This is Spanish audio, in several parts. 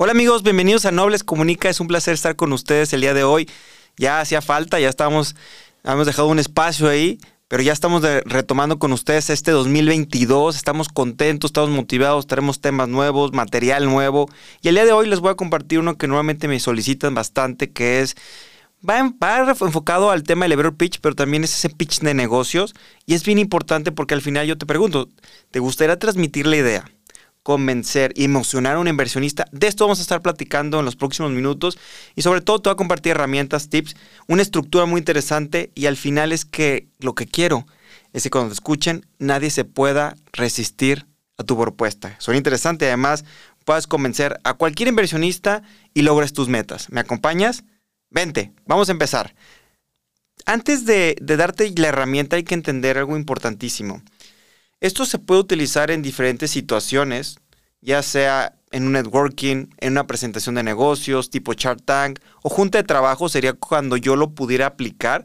Hola amigos, bienvenidos a Nobles Comunica. Es un placer estar con ustedes el día de hoy. Ya hacía falta, ya estábamos, hemos dejado un espacio ahí, pero ya estamos retomando con ustedes este 2022. Estamos contentos, estamos motivados, tenemos temas nuevos, material nuevo. Y el día de hoy les voy a compartir uno que normalmente me solicitan bastante, que es Va, enfocado al tema del elevator pitch, pero también es ese pitch de negocios. Y es bien importante porque al final yo te pregunto, ¿te gustaría transmitir la idea? Convencer y emocionar a un inversionista. De esto vamos a estar platicando en los próximos minutos y sobre todo te voy a compartir herramientas, tips, una estructura muy interesante y al final es que lo que quiero es que cuando te escuchen nadie se pueda resistir a tu propuesta. Suena interesante, además puedas convencer a cualquier inversionista y logres tus metas. ¿Me acompañas? Vente, vamos a empezar. Antes de, de darte la herramienta hay que entender algo importantísimo. Esto se puede utilizar en diferentes situaciones, ya sea en un networking, en una presentación de negocios, tipo Shark Tank o junta de trabajo sería cuando yo lo pudiera aplicar,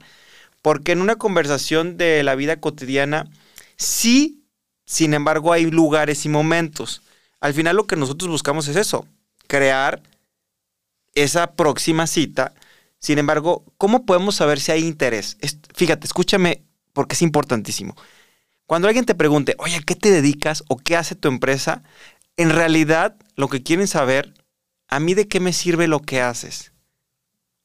porque en una conversación de la vida cotidiana, sí, sin embargo, hay lugares y momentos. Al final lo que nosotros buscamos es eso, crear esa próxima cita. Sin embargo, ¿cómo podemos saber si hay interés? fíjate, escúchame porque es importantísimo. Cuando alguien te pregunte, oye, ¿a qué te dedicas o qué hace tu empresa? En realidad, lo que quieren saber, ¿a mí de qué me sirve lo que haces?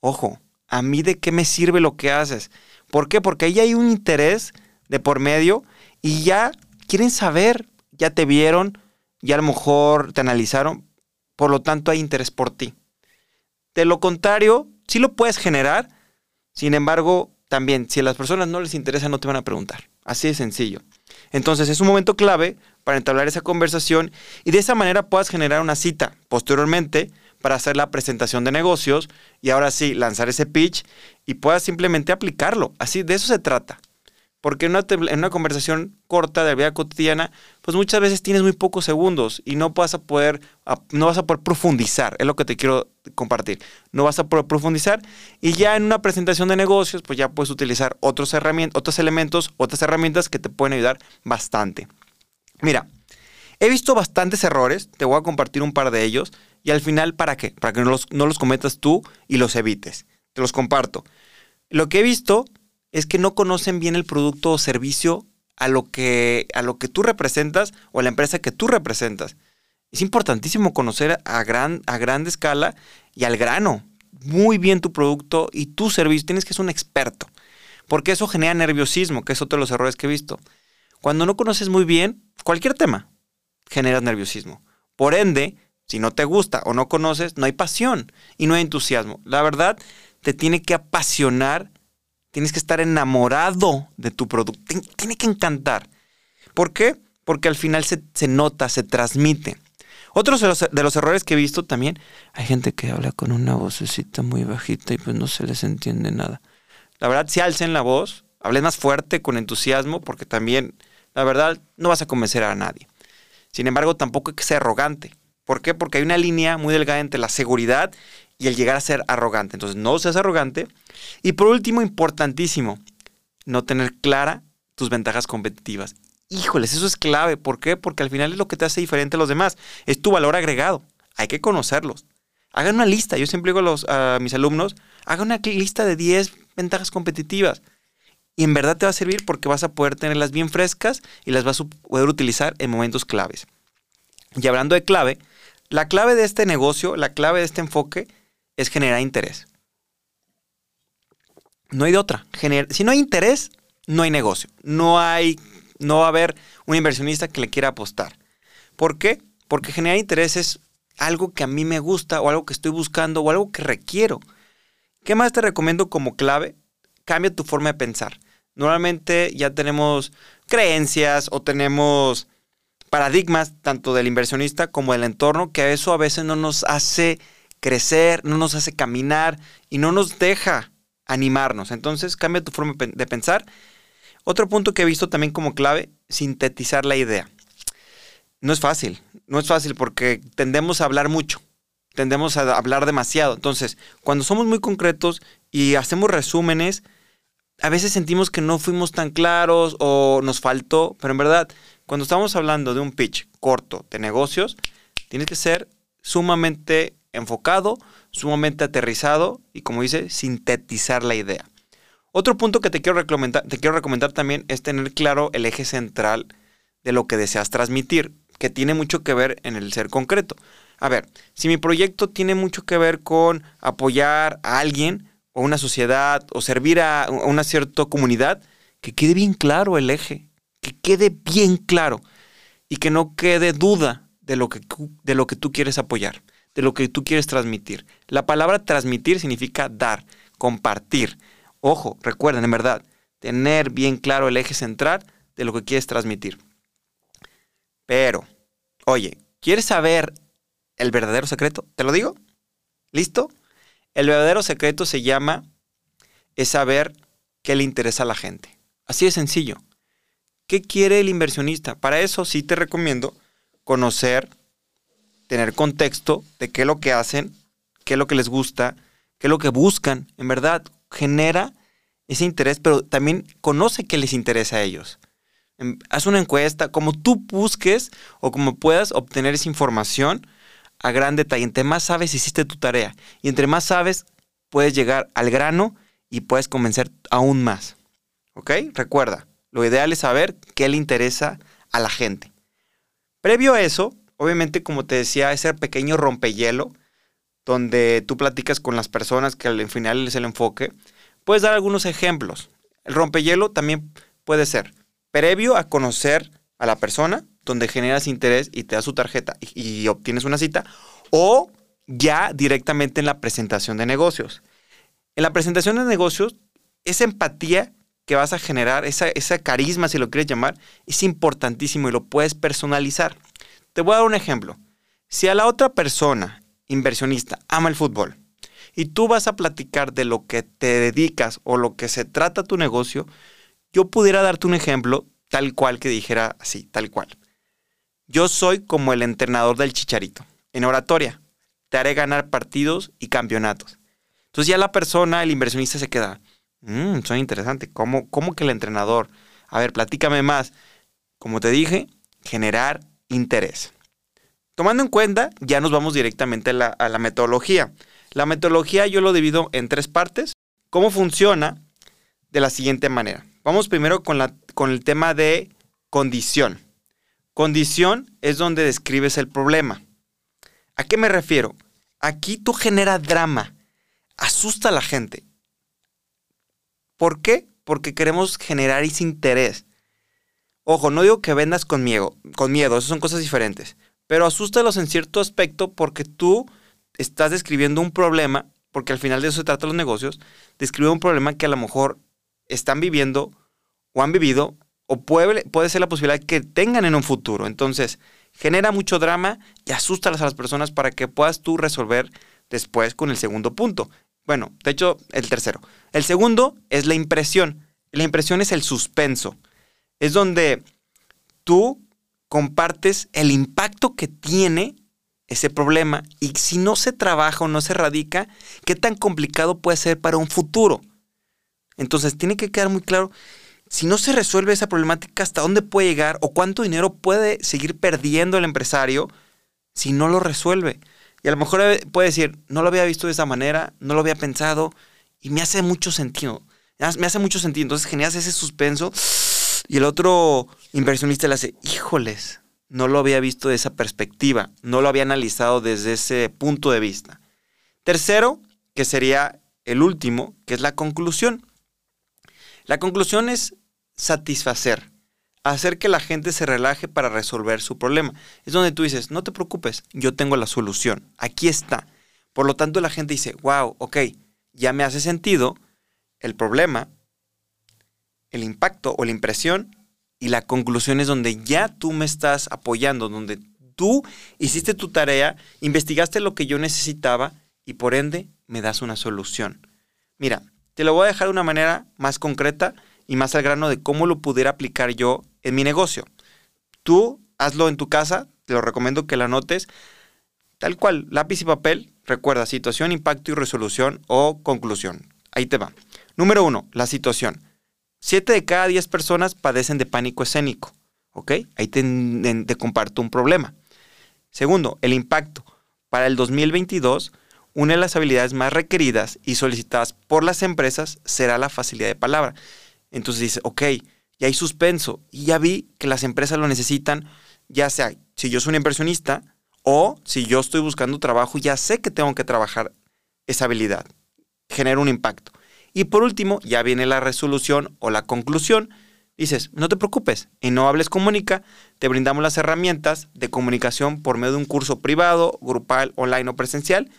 Ojo, ¿a mí de qué me sirve lo que haces? ¿Por qué? Porque ahí hay un interés de por medio y ya quieren saber, ya te vieron, ya a lo mejor te analizaron, por lo tanto hay interés por ti. De lo contrario, sí lo puedes generar, sin embargo, también, si a las personas no les interesa, no te van a preguntar. Así de sencillo. Entonces es un momento clave para entablar esa conversación y de esa manera puedas generar una cita posteriormente para hacer la presentación de negocios y ahora sí lanzar ese pitch y puedas simplemente aplicarlo. Así, de eso se trata. Porque en una, conversación corta de la vida cotidiana, pues muchas veces tienes muy pocos segundos y no vas a poder, no vas a poder profundizar, es lo que te quiero compartir. No vas a poder profundizar y ya en una presentación de negocios, pues ya puedes utilizar otros, herramientas, otros elementos, otras herramientas que te pueden ayudar bastante. Mira, he visto bastantes errores, te voy a compartir un par de ellos y al final, ¿para qué? Para que no los, no los cometas tú y los evites. Te los comparto. Lo que he visto es que no conocen bien el producto o servicio a lo que, a lo que tú representas o a la empresa que tú representas. Es importantísimo conocer a gran, a grande escala y al grano muy bien tu producto y tu servicio. Tienes que ser un experto. Porque eso genera nerviosismo, que es otro de los errores que he visto. Cuando no conoces muy bien cualquier tema, genera nerviosismo. Por ende, si no te gusta o no conoces, no hay pasión y no hay entusiasmo. La verdad, te tiene que apasionar Tienes que estar enamorado de tu producto. Tiene que encantar. ¿Por qué? Porque al final se, nota, se transmite. Otros de los, errores que he visto también, hay gente que habla con una vocecita muy bajita y pues no se les entiende nada. La verdad, si alcen la voz, hablen más fuerte, con entusiasmo, porque también, la verdad, no vas a convencer a nadie. Sin embargo, tampoco hay que ser arrogante. ¿Por qué? Porque hay una línea muy delgada entre la seguridad y el llegar a ser arrogante. Entonces, no seas arrogante. Y por último, importantísimo, no tener clara tus ventajas competitivas. Híjoles, eso es clave. ¿Por qué? Porque al final es lo que te hace diferente a los demás. Es tu valor agregado. Hay que conocerlos. Hagan una lista. Yo siempre digo a, los, a mis alumnos, hagan una lista de 10 ventajas competitivas. Y en verdad te va a servir porque vas a poder tenerlas bien frescas y las vas a poder utilizar en momentos claves. Y hablando de clave, la clave de este negocio, la clave de este enfoque es generar interés. No hay de otra. si no hay interés, no hay negocio. No hay, no va a haber un inversionista que le quiera apostar. ¿Por qué? Porque generar interés es algo que a mí me gusta o algo que estoy buscando o algo que requiero. ¿Qué más te recomiendo como clave? Cambia tu forma de pensar. Normalmente ya tenemos creencias o tenemos paradigmas tanto del inversionista como del entorno que eso a veces no nos hace crecer, no nos hace caminar y no nos deja animarnos. Entonces cambia tu forma de pensar. Otro punto que he visto también como clave, sintetizar la idea. No es fácil, no es fácil porque tendemos a hablar mucho, tendemos a hablar demasiado. Entonces, cuando somos muy concretos y hacemos resúmenes, a veces sentimos que no fuimos tan claros o nos faltó, pero en verdad, cuando estamos hablando de un pitch corto de negocios, tienes que ser sumamente enfocado, sumamente aterrizado y, como dice, sintetizar la idea. Otro punto que te quiero, recomendar, te quiero recomendar también es tener claro el eje central de lo que deseas transmitir, que tiene mucho que ver en el ser concreto. A ver, si mi proyecto tiene mucho que ver con apoyar a alguien o una sociedad o servir a una cierta comunidad, que quede bien claro el eje, que quede bien claro y que no quede duda de lo que, de lo que tú quieres apoyar, de lo que tú quieres transmitir. La palabra transmitir significa dar, compartir. Ojo, recuerden, en verdad, tener bien claro el eje central de lo que quieres transmitir. Pero, oye, ¿quieres saber el verdadero secreto? ¿Te lo digo? ¿Listo? El verdadero secreto se llama es saber qué le interesa a la gente. Así de sencillo. ¿Qué quiere el inversionista? Para eso sí te recomiendo conocer, tener contexto de qué es lo que hacen, qué es lo que les gusta, qué es lo que buscan. En verdad, genera ese interés, pero también conoce qué les interesa a ellos. Em, haz una encuesta, como tú busques o como puedas obtener esa información a gran detalle. Entre más sabes, hiciste tu tarea. Y entre más sabes, puedes llegar al grano y puedes convencer aún más. ¿Ok? Recuerda, lo ideal es saber qué le interesa a la gente. Previo a eso, obviamente, como te decía, ese pequeño rompehielo, donde tú platicas con las personas que al final es el enfoque, puedes dar algunos ejemplos. El rompehielo también puede ser previo a conocer a la persona, donde generas interés y te da su tarjeta y, y obtienes una cita, o ya directamente en la presentación de negocios. En la presentación de negocios, esa empatía que vas a generar, esa, esa carisma, si lo quieres llamar, es importantísimo y lo puedes personalizar. Te voy a dar un ejemplo. Si a la otra persona, inversionista, ama el fútbol y tú vas a platicar de lo que te dedicas o lo que se trata tu negocio, yo pudiera darte un ejemplo tal cual que dijera así, tal cual. Yo soy como el entrenador del chicharito. En oratoria, te haré ganar partidos y campeonatos. Entonces ya la persona, el inversionista se queda, mmm, suena interesante. ¿Cómo, ¿Cómo que el entrenador? A ver, platícame más. Como te dije, generar interés. Tomando en cuenta, ya nos vamos directamente a la, la metodología. La metodología yo lo divido en tres partes. ¿Cómo funciona? De la siguiente manera. Vamos primero con, con el tema de condición. Condición es donde describes el problema. ¿A qué me refiero? Aquí tú generas drama, asusta a la gente. ¿Por qué? Porque queremos generar ese interés. Ojo, no digo que vendas con miedo, con miedo, esas son cosas diferentes. Pero asústalos en cierto aspecto porque tú estás describiendo un problema, porque al final de eso se trata los negocios, describe un problema que a lo mejor están viviendo o han vivido o puede, puede ser la posibilidad que tengan en un futuro. Entonces, genera mucho drama y asústalas a las personas para que puedas tú resolver después con el segundo punto. Bueno, de hecho, el tercero. El segundo es la impresión. La impresión es el suspenso. Es donde tú compartes el impacto que tiene ese problema y si no se trabaja o no se radica, qué tan complicado puede ser para un futuro. Entonces tiene que quedar muy claro si no se resuelve esa problemática, hasta dónde puede llegar o cuánto dinero puede seguir perdiendo el empresario si no lo resuelve. Y a lo mejor puede decir, no lo había visto de esa manera, no lo había pensado y me hace mucho sentido. Me hace mucho sentido. Entonces generas ese suspenso y el otro inversionista le hace, híjoles, no lo había visto de esa perspectiva, no lo había analizado desde ese punto de vista. Tercero, que sería el último, que es la conclusión. La conclusión es satisfacer, hacer que la gente se relaje para resolver su problema. Es donde tú dices, no te preocupes, yo tengo la solución, aquí está. Por lo tanto, la gente dice, wow, ok, ya me hace sentido el problema, el impacto o la impresión y la conclusión es donde ya tú me estás apoyando, donde tú hiciste tu tarea, investigaste lo que yo necesitaba y por ende me das una solución. Mira, te lo voy a dejar de una manera más concreta y más al grano de cómo lo pudiera aplicar yo en mi negocio. Tú hazlo en tu casa, te lo recomiendo que la anotes tal cual, lápiz y papel. Recuerda, situación, impacto y resolución o conclusión. Ahí te va. Número uno, la situación. Siete de cada diez personas padecen de pánico escénico. ¿Ok? Ahí te, comparto un problema. Segundo, el impacto. para el 2022, una de las habilidades más requeridas y solicitadas por las empresas será la facilidad de palabra. Entonces dice, ok, ya hay suspenso y ya vi que las empresas lo necesitan, ya sea si yo soy un inversionista o si yo estoy buscando trabajo, ya sé que tengo que trabajar esa habilidad, genera un impacto. Y por último, ya viene la resolución o la conclusión. Dices, no te preocupes, en No Hables Comunica te brindamos las herramientas de comunicación por medio de un curso privado, grupal, online o presencial,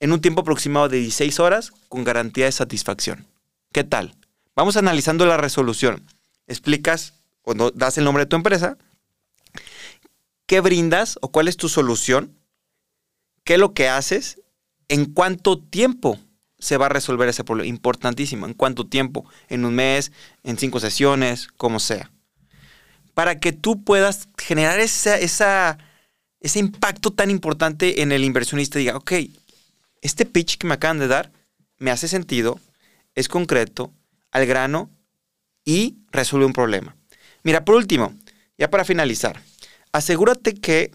en un tiempo aproximado de 16 horas con garantía de satisfacción. ¿Qué tal? Vamos analizando la resolución. Explicas cuando das el nombre de tu empresa, qué brindas o cuál es tu solución, qué es lo que haces, en cuánto tiempo se va a resolver ese problema. Importantísimo. ¿En cuánto tiempo? ¿En un mes? ¿En cinco sesiones? Como sea. Para que tú puedas generar ese impacto tan importante en el inversionista y diga, ok, este pitch que me acaban de dar me hace sentido, es concreto, al grano y resuelve un problema. Mira, por último, ya para finalizar, asegúrate que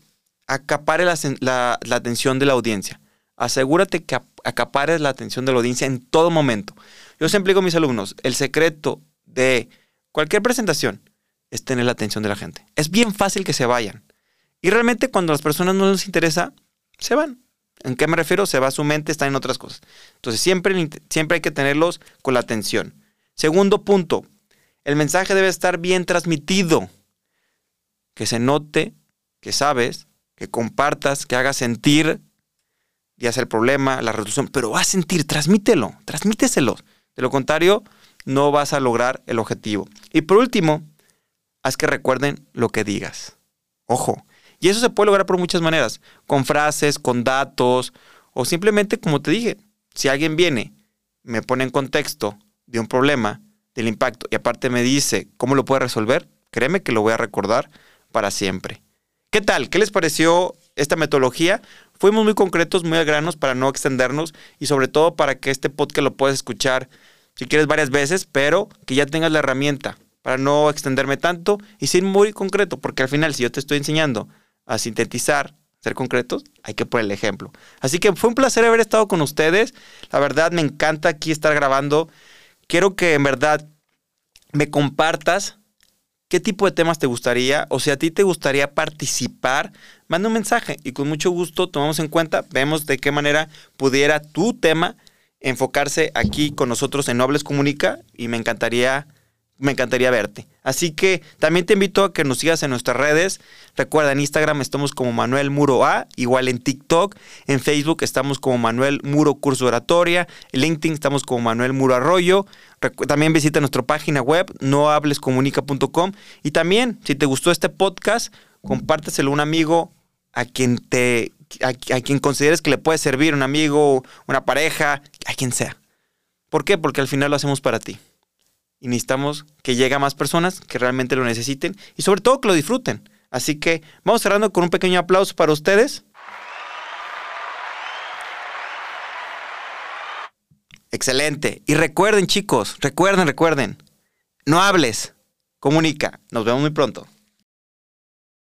acapare la atención de la audiencia. Asegúrate que acapares la atención de la audiencia en todo momento. Yo siempre digo a mis alumnos, el secreto de cualquier presentación es tener la atención de la gente. Es bien fácil que se vayan. Y realmente cuando a las personas no les interesa, se van. ¿En qué me refiero? Se va su mente, está en otras cosas. Entonces siempre, siempre hay que tenerlos con la atención. Segundo punto, el mensaje debe estar bien transmitido. Que se note, que sabes, que compartas, que hagas sentir ya sea el problema, la resolución, pero vas a sentir, transmítelo, transmíteselo. De lo contrario, no vas a lograr el objetivo. Y por último, haz que recuerden lo que digas. Ojo. Y eso se puede lograr por muchas maneras, con frases, con datos, o simplemente, como te dije, si alguien viene, me pone en contexto de un problema, del impacto, y aparte me dice cómo lo puede resolver, créeme que lo voy a recordar para siempre. ¿Qué tal? ¿Qué les pareció esta metodología? Fuimos muy concretos, muy a granos para no extendernos y sobre todo para que este podcast lo puedas escuchar si quieres varias veces, pero que ya tengas la herramienta para no extenderme tanto y ser muy concreto, porque al final si yo te estoy enseñando a sintetizar, ser concretos, hay que poner el ejemplo. Así que fue un placer haber estado con ustedes. La verdad me encanta aquí estar grabando. Quiero que en verdad me compartas qué tipo de temas te gustaría o si a ti te gustaría participar, manda un mensaje y con mucho gusto tomamos en cuenta, vemos de qué manera pudiera tu tema enfocarse aquí con nosotros en Nobles Comunica y me encantaría me encantaría verte. Así que también te invito a que nos sigas en nuestras redes. Recuerda, en Instagram estamos como Manuel Muro A, igual en TikTok, en Facebook estamos como Manuel Muro Curso Oratoria, en LinkedIn estamos como Manuel Muro Arroyo. También visita nuestra página web, nohablescomunica.com. Y también, si te gustó este podcast, compárteselo a un amigo a quien te a, a quien consideres que le puede servir, un amigo, una pareja, a quien sea. ¿Por qué? Porque al final lo hacemos para ti y necesitamos que llegue a más personas que realmente lo necesiten y sobre todo que lo disfruten. Así que vamos cerrando con un pequeño aplauso para ustedes. Excelente. Y recuerden chicos, recuerden, recuerden, no hables, comunica. Nos vemos muy pronto.